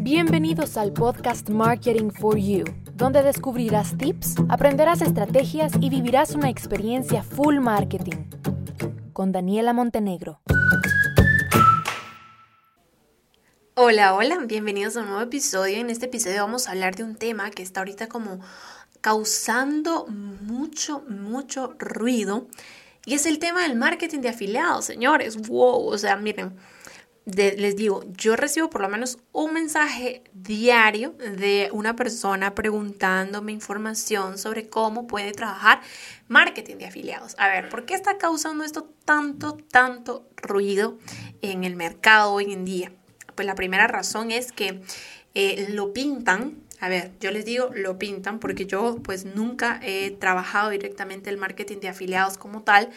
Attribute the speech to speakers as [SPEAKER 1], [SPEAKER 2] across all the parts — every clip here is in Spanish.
[SPEAKER 1] Bienvenidos al podcast Marketing for You, donde descubrirás tips, aprenderás estrategias y vivirás una experiencia full marketing. Con Daniela Montenegro.
[SPEAKER 2] Hola, hola, bienvenidos a un nuevo episodio. En este episodio vamos a hablar de un tema que está ahorita como causando mucho, mucho ruido. Y es el tema del marketing de afiliados, señores. Wow, o sea, miren, les digo, yo recibo por lo menos un mensaje diario de una persona preguntándome información sobre cómo puede trabajar marketing de afiliados. A ver, ¿por qué está causando esto tanto, tanto ruido en el mercado hoy en día? Pues la primera razón es que eh, lo pintan a ver, yo les digo, lo pintan porque yo pues nunca he trabajado directamente el marketing de afiliados como tal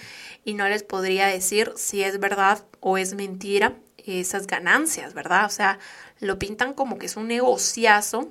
[SPEAKER 2] y no les podría decir si es verdad o es mentira esas ganancias, ¿verdad? O sea, lo pintan como que es un negociazo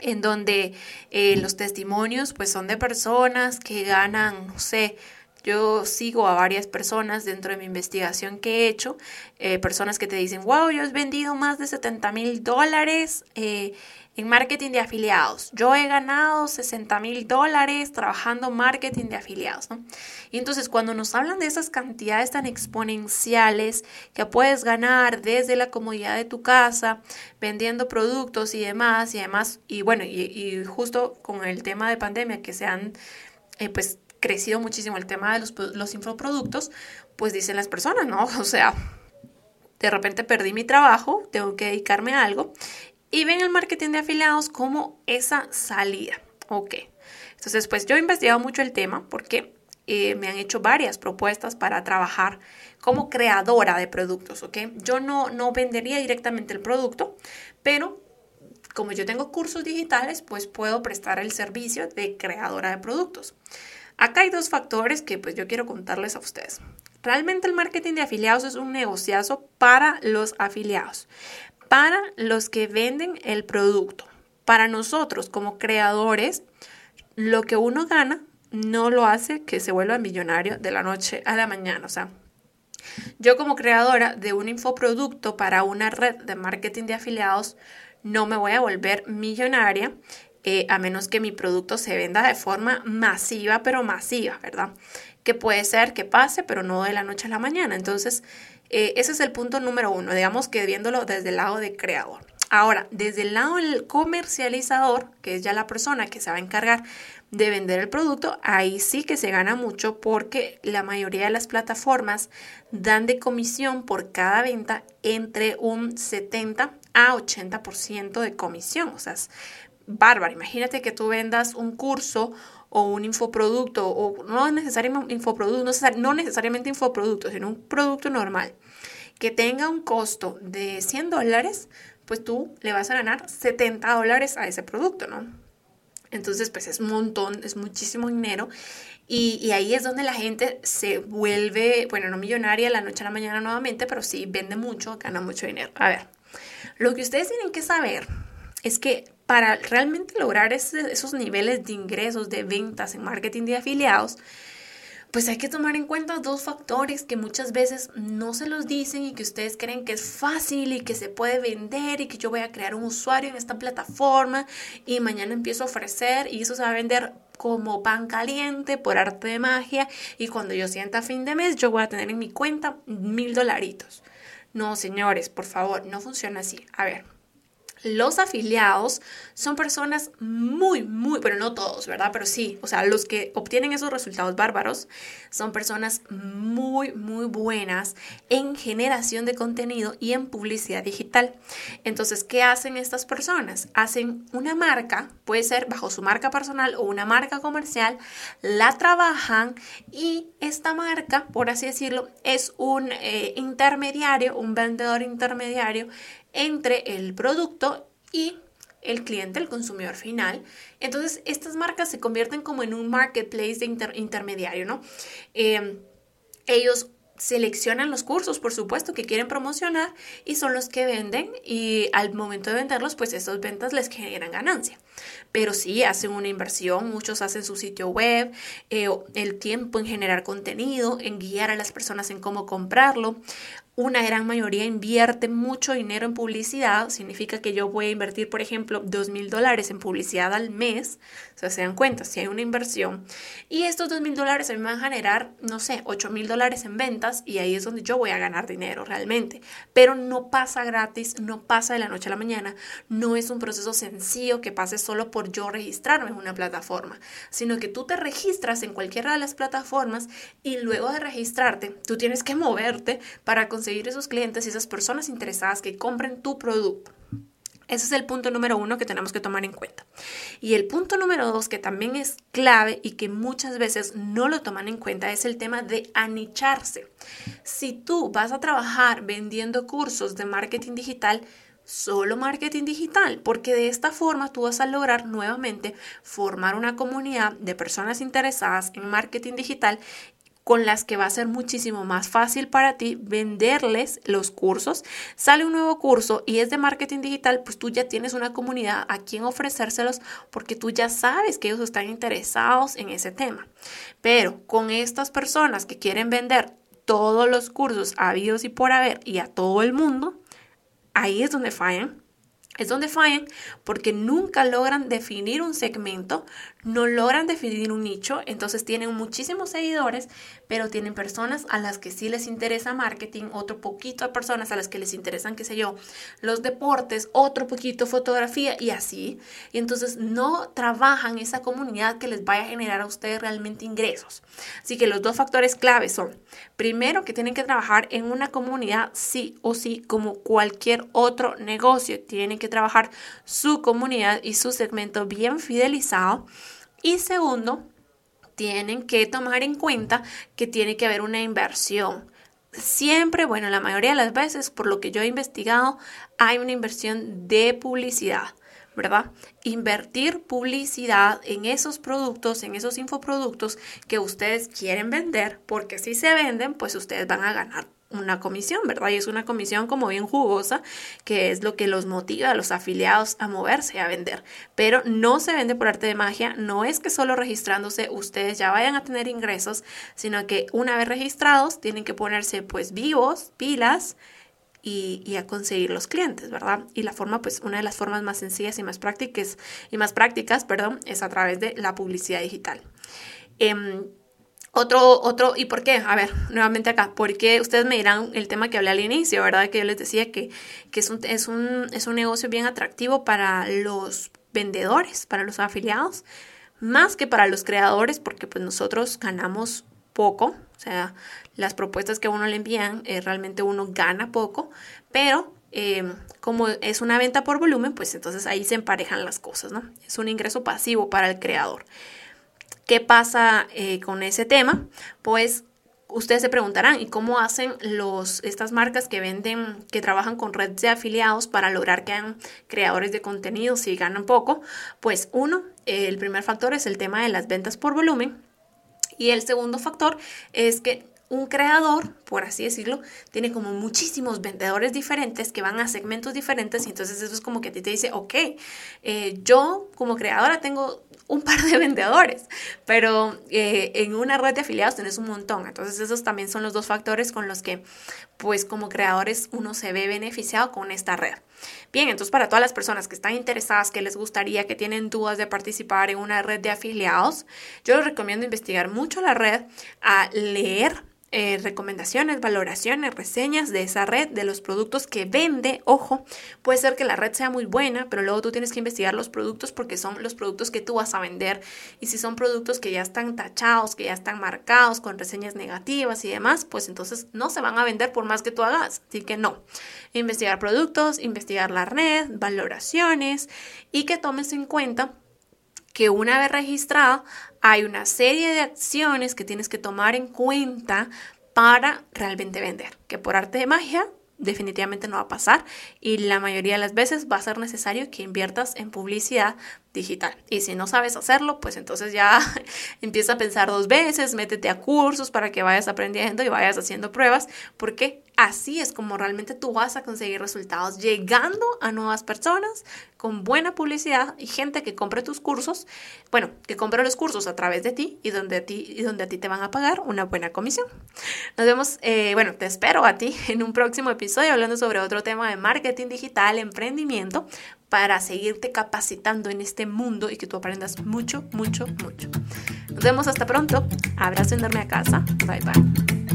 [SPEAKER 2] en donde eh, los testimonios pues son de personas que ganan, no sé, yo sigo a varias personas dentro de mi investigación que he hecho, eh, personas que te dicen, wow, yo he vendido más de 70 mil dólares eh, en marketing de afiliados. Yo he ganado 60 mil dólares trabajando marketing de afiliados. ¿no? Y entonces cuando nos hablan de esas cantidades tan exponenciales que puedes ganar desde la comodidad de tu casa, vendiendo productos y demás, y además, y bueno, y, justo con el tema de pandemia que se han, eh, pues, crecido muchísimo el tema de los, los infoproductos, pues dicen las personas, ¿no? O sea, de repente perdí mi trabajo, tengo que dedicarme a algo y ven el marketing de afiliados como esa salida. Ok. Entonces, pues yo he investigado mucho el tema porque eh, me han hecho varias propuestas para trabajar como creadora de productos, ¿ok? Yo no, no vendería directamente el producto, pero como yo tengo cursos digitales, pues puedo prestar el servicio de creadora de productos. Acá hay dos factores que pues yo quiero contarles a ustedes. Realmente el marketing de afiliados es un negociazo para los afiliados para los que venden el producto. Para nosotros como creadores, lo que uno gana no lo hace que se vuelva millonario de la noche a la mañana. O sea, yo como creadora de un infoproducto para una red de marketing de afiliados, no me voy a volver millonaria eh, a menos que mi producto se venda de forma masiva, pero masiva, ¿verdad? Que puede ser que pase, pero no de la noche a la mañana. Entonces, eh, ese es el punto número uno, digamos que viéndolo desde el lado de creador. Ahora, desde el lado del comercializador, que es ya la persona que se va a encargar de vender el producto, ahí sí que se gana mucho porque la mayoría de las plataformas dan de comisión por cada venta entre un 70 a 80% de comisión. O sea, es bárbaro. Imagínate que tú vendas un curso o un infoproducto, o no necesariamente infoproducto, no necesariamente infoproducto, sino un producto normal que tenga un costo de 100 dólares, pues tú le vas a ganar 70 dólares a ese producto, ¿no? Entonces, pues es un montón, es muchísimo dinero. Y, y, ahí es donde la gente se vuelve, bueno, no millonaria la noche a la mañana nuevamente, pero sí vende mucho, gana mucho dinero. A ver, lo que ustedes tienen que saber es que para realmente lograr esos niveles de ingresos, de ventas en marketing de afiliados, pues hay que tomar en cuenta dos factores que muchas veces no se los dicen y que ustedes creen que es fácil y que se puede vender y que yo voy a crear un usuario en esta plataforma y mañana empiezo a ofrecer y eso se va a vender como pan caliente por arte de magia y cuando yo sienta fin de mes yo voy a tener en mi cuenta mil dolaritos. No, señores, por favor, no funciona así. A ver, los afiliados son personas muy, muy, pero no todos, ¿verdad? Pero sí, o sea, los que obtienen esos resultados bárbaros son personas muy, muy buenas en generación de contenido y en publicidad digital. Entonces, ¿qué hacen estas personas? Hacen una marca, puede ser bajo su marca personal o una marca comercial, la trabajan y esta marca, por así decirlo, es un eh, intermediario, un vendedor intermediario entre el producto y el cliente, el consumidor final. Entonces, estas marcas se convierten como en un marketplace de intermediario, ¿no? Eh, ellos seleccionan los cursos, por supuesto, que quieren promocionar y son los que venden y al momento de venderlos, pues esas ventas les generan ganancia. Pero sí, hacen una inversión, muchos hacen su sitio web, eh, el tiempo en generar contenido, en guiar a las personas en cómo comprarlo. Una gran mayoría invierte mucho dinero en publicidad. Significa que yo voy a invertir, por ejemplo, dos mil dólares en publicidad al mes. O sea, se dan cuenta, si hay una inversión. Y estos dos mil dólares me van a generar, no sé, ocho mil dólares en ventas y ahí es donde yo voy a ganar dinero realmente. Pero no pasa gratis, no pasa de la noche a la mañana. No es un proceso sencillo que pase solo por yo registrarme en una plataforma, sino que tú te registras en cualquiera de las plataformas y luego de registrarte, tú tienes que moverte para conseguir conseguir esos clientes y esas personas interesadas que compren tu producto. Ese es el punto número uno que tenemos que tomar en cuenta. Y el punto número dos, que también es clave y que muchas veces no lo toman en cuenta, es el tema de anicharse. Si tú vas a trabajar vendiendo cursos de marketing digital, solo marketing digital, porque de esta forma tú vas a lograr nuevamente formar una comunidad de personas interesadas en marketing digital con las que va a ser muchísimo más fácil para ti venderles los cursos. Sale un nuevo curso y es de marketing digital, pues tú ya tienes una comunidad a quien ofrecérselos porque tú ya sabes que ellos están interesados en ese tema. Pero con estas personas que quieren vender todos los cursos habidos y por haber y a todo el mundo, ahí es donde fallan. Es donde fallan porque nunca logran definir un segmento, no logran definir un nicho, entonces tienen muchísimos seguidores, pero tienen personas a las que sí les interesa marketing, otro poquito a personas a las que les interesan, qué sé yo, los deportes, otro poquito fotografía y así. Y entonces no trabajan esa comunidad que les vaya a generar a ustedes realmente ingresos. Así que los dos factores claves son, primero, que tienen que trabajar en una comunidad sí o sí, como cualquier otro negocio. Tienen que trabajar su comunidad y su segmento bien fidelizado. Y segundo, tienen que tomar en cuenta que tiene que haber una inversión. Siempre, bueno, la mayoría de las veces, por lo que yo he investigado, hay una inversión de publicidad. ¿verdad? Invertir publicidad en esos productos, en esos infoproductos que ustedes quieren vender, porque si se venden, pues ustedes van a ganar una comisión, ¿verdad? Y es una comisión como bien jugosa, que es lo que los motiva a los afiliados a moverse, a vender. Pero no se vende por arte de magia, no es que solo registrándose ustedes ya vayan a tener ingresos, sino que una vez registrados tienen que ponerse pues vivos, pilas, y, a conseguir los clientes, ¿verdad? Y la forma, pues una de las formas más sencillas y más prácticas, y más prácticas, perdón, es a través de la publicidad digital. Em, otro, otro, ¿y por qué? A ver, nuevamente acá, porque ustedes me dirán el tema que hablé al inicio, ¿verdad? Que yo les decía que, es, un, es, un, es un negocio bien atractivo para los vendedores, para los afiliados, más que para los creadores, porque pues nosotros ganamos poco, o sea, las propuestas que uno le envían, eh, realmente uno gana poco, pero em, como es una venta por volumen, pues entonces ahí se emparejan las cosas, ¿no? Es un ingreso pasivo para el creador. ¿Qué pasa eh, con ese tema? Pues ustedes se preguntarán, ¿y cómo hacen los, estas marcas que venden, que trabajan con redes de afiliados para lograr que hayan creadores de contenido si ganan poco? Pues uno, el primer factor es el tema de las ventas por volumen. Y el segundo factor es que un creador, por así decirlo, tiene como muchísimos vendedores diferentes que van a segmentos diferentes y entonces eso es como que a ti te dice, ok, eh, yo como creadora tengo un par de vendedores, pero eh, en una red de afiliados tenés un montón. Entonces esos también son los dos factores con los que pues como creadores uno se ve beneficiado con esta red. Bien, entonces para todas las personas que están interesadas, que les gustaría, que tienen dudas de participar en una red de afiliados, yo les recomiendo investigar mucho la red, a leer eh, recomendaciones, valoraciones, reseñas de esa red, de los productos que vende. Ojo, puede ser que la red sea muy buena, pero luego tú tienes que investigar los productos porque son los productos que tú vas a vender. Y si son productos que ya están tachados, que ya están marcados con reseñas negativas y demás, pues entonces no se van a vender por más que tú hagas. Así que no. Investigar productos, investigar la red, valoraciones y que tomes en cuenta que una vez registrada hay una serie de acciones que tienes que tomar en cuenta para realmente vender, que por arte de magia definitivamente no va a pasar y la mayoría de las veces va a ser necesario que inviertas en publicidad digital. Y si no sabes hacerlo, pues entonces ya empieza a pensar dos veces, métete a cursos para que vayas aprendiendo y vayas haciendo pruebas, porque así es como realmente tú vas a conseguir resultados, llegando a nuevas personas con buena publicidad y gente que compre tus cursos, bueno, que compre los cursos a través de ti y donde a ti, y donde a ti te van a pagar una buena comisión. Nos vemos, eh, bueno, te espero a ti en un próximo episodio hablando sobre otro tema de marketing digital, emprendimiento, para seguirte capacitando en este mundo y que tú aprendas mucho, mucho, mucho. Nos vemos hasta pronto. Abrazo enorme a casa. Bye bye.